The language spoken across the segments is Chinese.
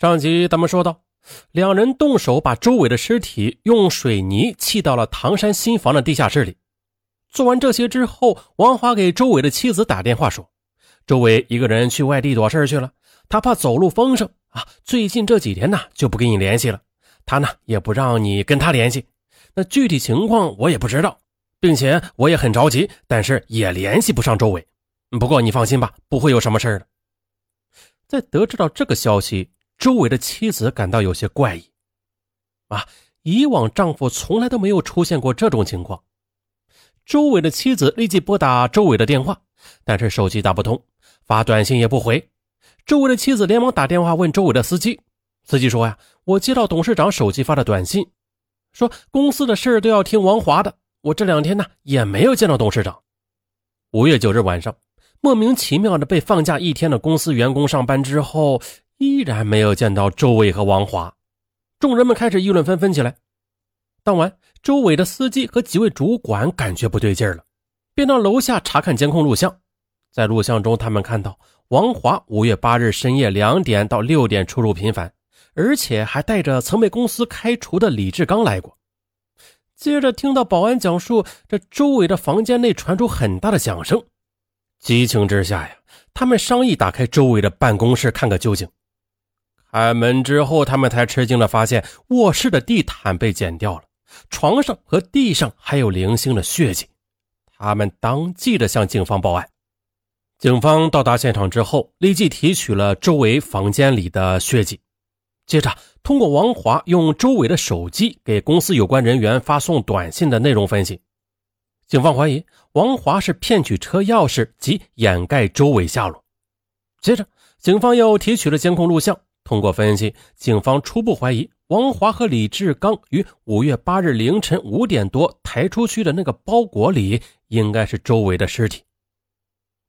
上集咱们说到，两人动手把周伟的尸体用水泥砌到了唐山新房的地下室里。做完这些之后，王华给周伟的妻子打电话说：“周伟一个人去外地躲事去了，他怕走路风声啊，最近这几天呢就不跟你联系了。他呢也不让你跟他联系，那具体情况我也不知道，并且我也很着急，但是也联系不上周伟。不过你放心吧，不会有什么事的。”在得知到这个消息。周伟的妻子感到有些怪异，啊，以往丈夫从来都没有出现过这种情况。周伟的妻子立即拨打周伟的电话，但是手机打不通，发短信也不回。周伟的妻子连忙打电话问周伟的司机，司机说呀，我接到董事长手机发的短信，说公司的事都要听王华的。我这两天呢也没有见到董事长。五月九日晚上，莫名其妙的被放假一天的公司员工上班之后。依然没有见到周伟和王华，众人们开始议论纷纷起来。当晚，周伟的司机和几位主管感觉不对劲了，便到楼下查看监控录像。在录像中，他们看到王华五月八日深夜两点到六点出入频繁，而且还带着曾被公司开除的李志刚来过。接着听到保安讲述，这周伟的房间内传出很大的响声。激情之下呀，他们商议打开周伟的办公室看个究竟。开门之后，他们才吃惊的发现卧室的地毯被剪掉了，床上和地上还有零星的血迹。他们当即的向警方报案。警方到达现场之后，立即提取了周围房间里的血迹，接着通过王华用周围的手机给公司有关人员发送短信的内容分析，警方怀疑王华是骗取车钥匙及掩盖周围下落。接着，警方又提取了监控录像。通过分析，警方初步怀疑王华和李志刚于五月八日凌晨五点多抬出去的那个包裹里，应该是周伟的尸体。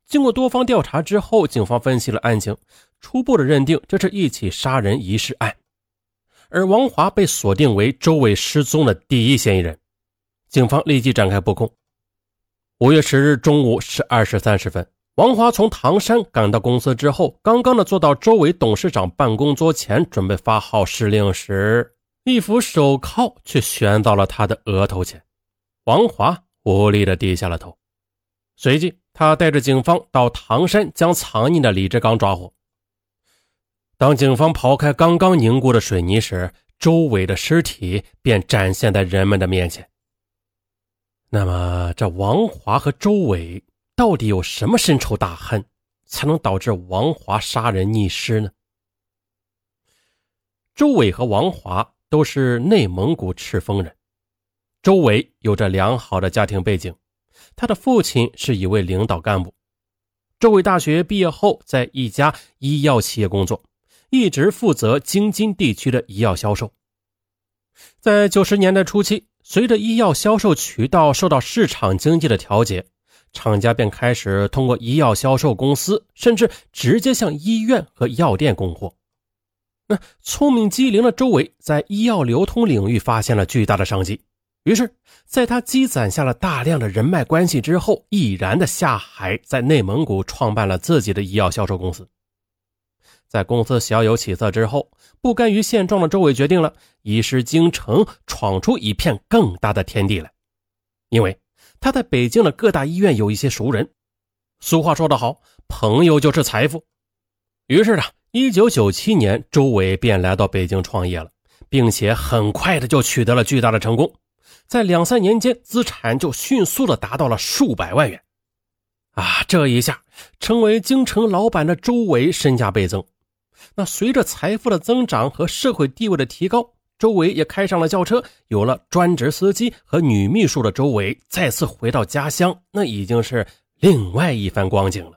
经过多方调查之后，警方分析了案情，初步的认定这是一起杀人遗失案，而王华被锁定为周伟失踪的第一嫌疑人。警方立即展开布控。五月十日中午十二时三十分。王华从唐山赶到公司之后，刚刚的坐到周伟董事长办公桌前，准备发号施令时，一副手铐却悬到了他的额头前。王华无力的低下了头。随即，他带着警方到唐山将藏匿的李志刚抓获。当警方刨开刚刚凝固的水泥时，周伟的尸体便展现在人们的面前。那么，这王华和周伟？到底有什么深仇大恨，才能导致王华杀人溺尸呢？周伟和王华都是内蒙古赤峰人。周伟有着良好的家庭背景，他的父亲是一位领导干部。周伟大学毕业后，在一家医药企业工作，一直负责京津地区的医药销售。在九十年代初期，随着医药销售渠道受到市场经济的调节。厂家便开始通过医药销售公司，甚至直接向医院和药店供货。那聪明机灵的周伟在医药流通领域发现了巨大的商机，于是，在他积攒下了大量的人脉关系之后，毅然的下海，在内蒙古创办了自己的医药销售公司。在公司小有起色之后，不甘于现状的周伟决定了移师京城，闯出一片更大的天地来，因为。他在北京的各大医院有一些熟人，俗话说得好，朋友就是财富。于是呢，一九九七年，周伟便来到北京创业了，并且很快的就取得了巨大的成功，在两三年间，资产就迅速的达到了数百万元。啊，这一下，成为京城老板的周伟身价倍增。那随着财富的增长和社会地位的提高。周伟也开上了轿车，有了专职司机和女秘书的周伟再次回到家乡，那已经是另外一番光景了。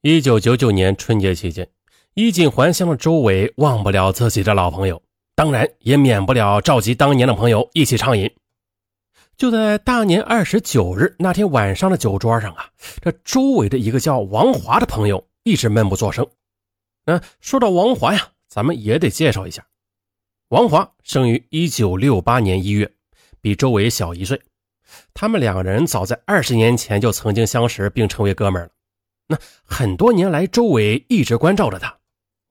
一九九九年春节期间，衣锦还乡的周伟忘不了自己的老朋友，当然也免不了召集当年的朋友一起畅饮。就在大年二十九日那天晚上的酒桌上啊，这周伟的一个叫王华的朋友一直闷不作声。那，说到王华呀，咱们也得介绍一下。王华生于一九六八年一月，比周伟小一岁。他们两个人早在二十年前就曾经相识，并成为哥们儿了。那很多年来，周伟一直关照着他。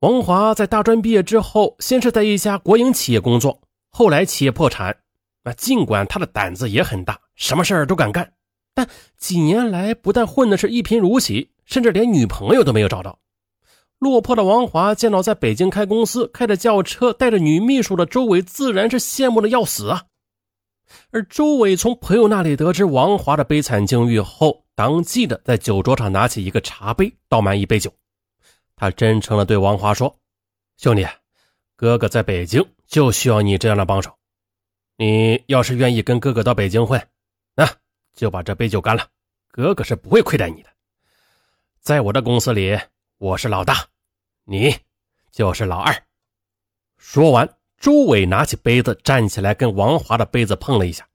王华在大专毕业之后，先是在一家国营企业工作，后来企业破产。那尽管他的胆子也很大，什么事儿都敢干，但几年来不但混的是一贫如洗，甚至连女朋友都没有找到。落魄的王华见到在北京开公司、开着轿车、带着女秘书的周伟，自然是羡慕的要死啊。而周伟从朋友那里得知王华的悲惨境遇后，当即的在酒桌上拿起一个茶杯，倒满一杯酒。他真诚的对王华说：“兄弟，哥哥在北京就需要你这样的帮手。”你要是愿意跟哥哥到北京混，那就把这杯酒干了。哥哥是不会亏待你的。在我的公司里，我是老大，你就是老二。说完，周伟拿起杯子，站起来跟王华的杯子碰了一下。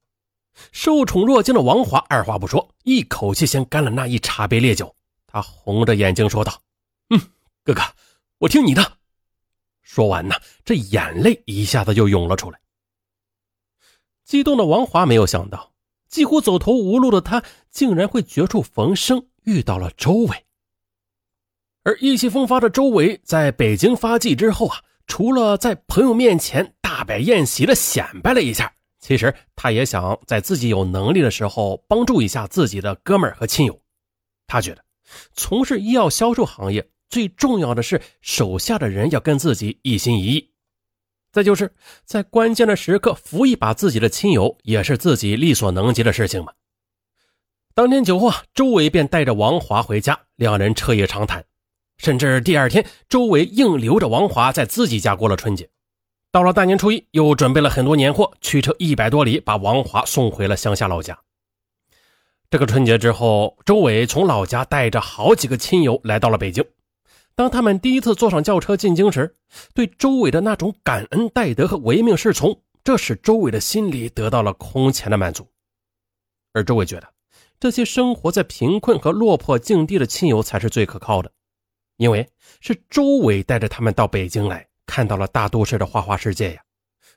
受宠若惊的王华二话不说，一口气先干了那一茶杯烈酒。他红着眼睛说道：“嗯，哥哥，我听你的。”说完呢，这眼泪一下子就涌了出来。激动的王华没有想到，几乎走投无路的他，竟然会绝处逢生，遇到了周伟。而意气风发的周伟在北京发迹之后啊，除了在朋友面前大摆宴席的显摆了一下，其实他也想在自己有能力的时候帮助一下自己的哥们儿和亲友。他觉得，从事医药销售行业最重要的是手下的人要跟自己一心一意。再就是在关键的时刻扶一把自己的亲友，也是自己力所能及的事情嘛。当天酒后啊，周伟便带着王华回家，两人彻夜长谈，甚至第二天，周伟硬留着王华在自己家过了春节。到了大年初一，又准备了很多年货，驱车一百多里，把王华送回了乡下老家。这个春节之后，周伟从老家带着好几个亲友来到了北京。当他们第一次坐上轿车进京时，对周伟的那种感恩戴德和唯命是从，这使周伟的心里得到了空前的满足。而周伟觉得，这些生活在贫困和落魄境地的亲友才是最可靠的，因为是周伟带着他们到北京来，看到了大都市的花花世界呀，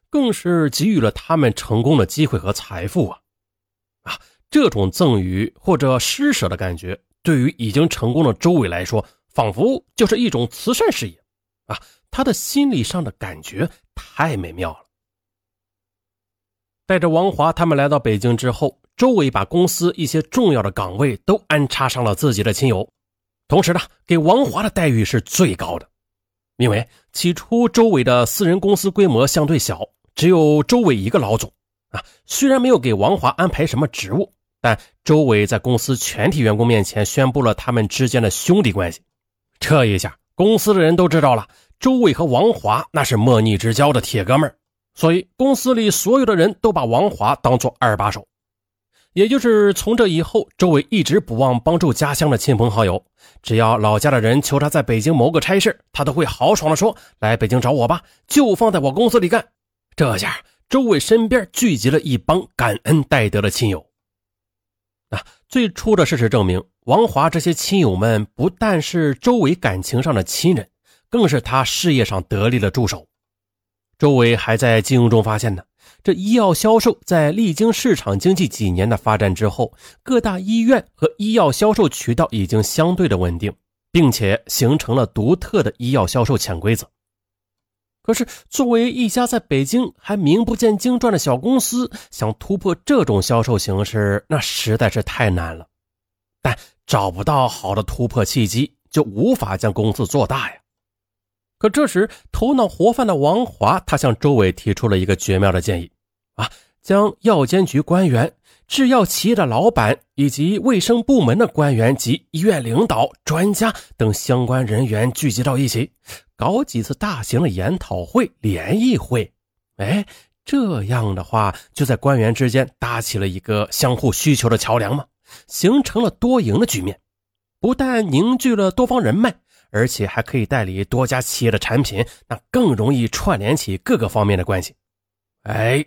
更是给予了他们成功的机会和财富啊！啊，这种赠予或者施舍的感觉，对于已经成功的周伟来说。仿佛就是一种慈善事业，啊，他的心理上的感觉太美妙了。带着王华他们来到北京之后，周伟把公司一些重要的岗位都安插上了自己的亲友，同时呢，给王华的待遇是最高的。因为起初周伟的私人公司规模相对小，只有周伟一个老总，啊，虽然没有给王华安排什么职务，但周伟在公司全体员工面前宣布了他们之间的兄弟关系。这一下，公司的人都知道了，周伟和王华那是莫逆之交的铁哥们儿，所以公司里所有的人都把王华当做二把手。也就是从这以后，周伟一直不忘帮助家乡的亲朋好友，只要老家的人求他在北京谋个差事，他都会豪爽的说：“来北京找我吧，就放在我公司里干。”这下，周伟身边聚集了一帮感恩戴德的亲友。啊，最初的事实证明。王华这些亲友们不但是周伟感情上的亲人，更是他事业上得力的助手。周伟还在金融中发现呢，这医药销售在历经市场经济几年的发展之后，各大医院和医药销售渠道已经相对的稳定，并且形成了独特的医药销售潜规则。可是，作为一家在北京还名不见经传的小公司，想突破这种销售形式，那实在是太难了。但找不到好的突破契机，就无法将公司做大呀。可这时，头脑活泛的王华，他向周伟提出了一个绝妙的建议：啊，将药监局官员、制药企业的老板以及卫生部门的官员及医院领导、专家等相关人员聚集到一起，搞几次大型的研讨会、联谊会。哎，这样的话，就在官员之间搭起了一个相互需求的桥梁嘛。形成了多赢的局面，不但凝聚了多方人脉，而且还可以代理多家企业的产品，那更容易串联起各个方面的关系。哎，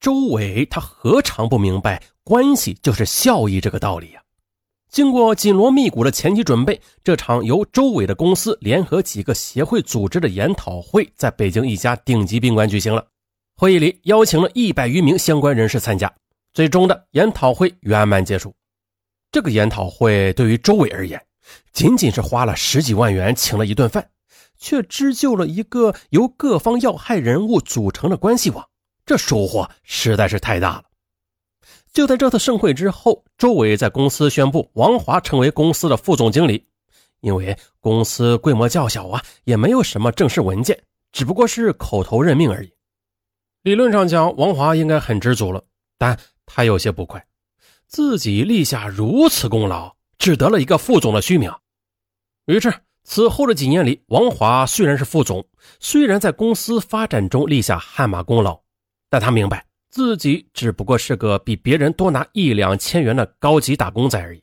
周伟他何尝不明白关系就是效益这个道理呀？经过紧锣密鼓的前期准备，这场由周伟的公司联合几个协会组织的研讨会，在北京一家顶级宾馆举行了。会议里邀请了一百余名相关人士参加，最终的研讨会圆满结束。这个研讨会对于周伟而言，仅仅是花了十几万元请了一顿饭，却织就了一个由各方要害人物组成的关系网，这收获实在是太大了。就在这次盛会之后，周伟在公司宣布王华成为公司的副总经理。因为公司规模较小啊，也没有什么正式文件，只不过是口头任命而已。理论上讲，王华应该很知足了，但他有些不快，自己立下如此功劳，只得了一个副总的虚名。于是，此后的几年里，王华虽然是副总，虽然在公司发展中立下汗马功劳，但他明白自己只不过是个比别人多拿一两千元的高级打工仔而已。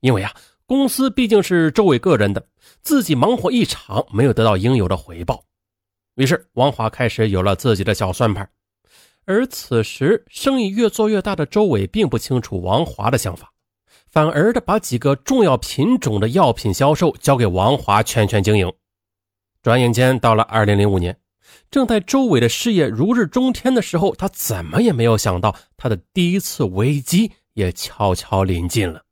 因为啊。公司毕竟是周伟个人的，自己忙活一场，没有得到应有的回报，于是王华开始有了自己的小算盘。而此时生意越做越大的周伟并不清楚王华的想法，反而的把几个重要品种的药品销售交给王华全权经营。转眼间到了二零零五年，正在周伟的事业如日中天的时候，他怎么也没有想到，他的第一次危机也悄悄临近了。